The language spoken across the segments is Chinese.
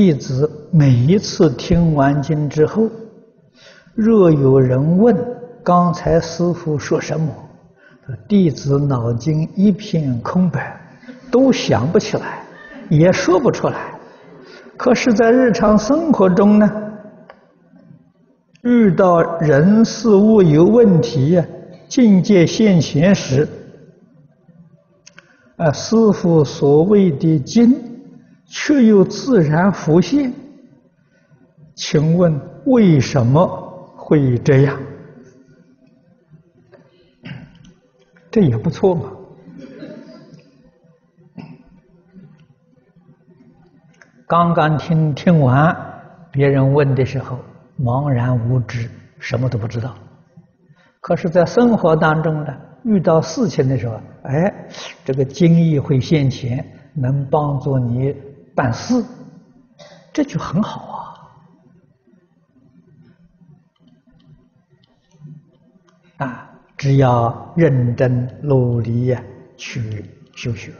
弟子每一次听完经之后，若有人问刚才师父说什么，弟子脑筋一片空白，都想不起来，也说不出来。可是，在日常生活中呢，遇到人事物有问题呀，境界现前时，啊，师父所谓的经。却又自然浮现，请问为什么会这样？这也不错嘛。刚刚听听完别人问的时候，茫然无知，什么都不知道。可是，在生活当中呢，遇到事情的时候，哎，这个经义会现前，能帮助你。办事，这就很好啊！啊，只要认真努力呀，去修学，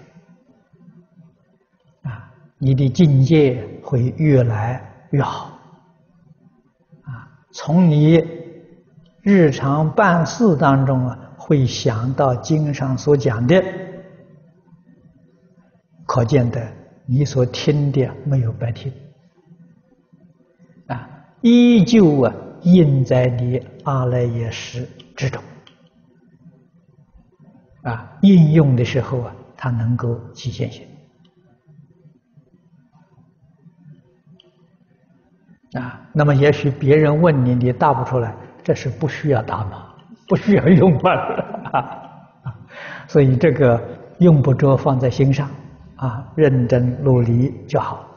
啊，你的境界会越来越好。啊，从你日常办事当中啊，会想到经上所讲的，可见的。你所听的没有白听，啊，依旧啊印在你阿赖耶识之中，啊，应用的时候啊，它能够体现性，啊，那么也许别人问你，你答不出来，这是不需要答嘛，不需要用嘛，啊，所以这个用不着放在心上。啊，认真努力就好。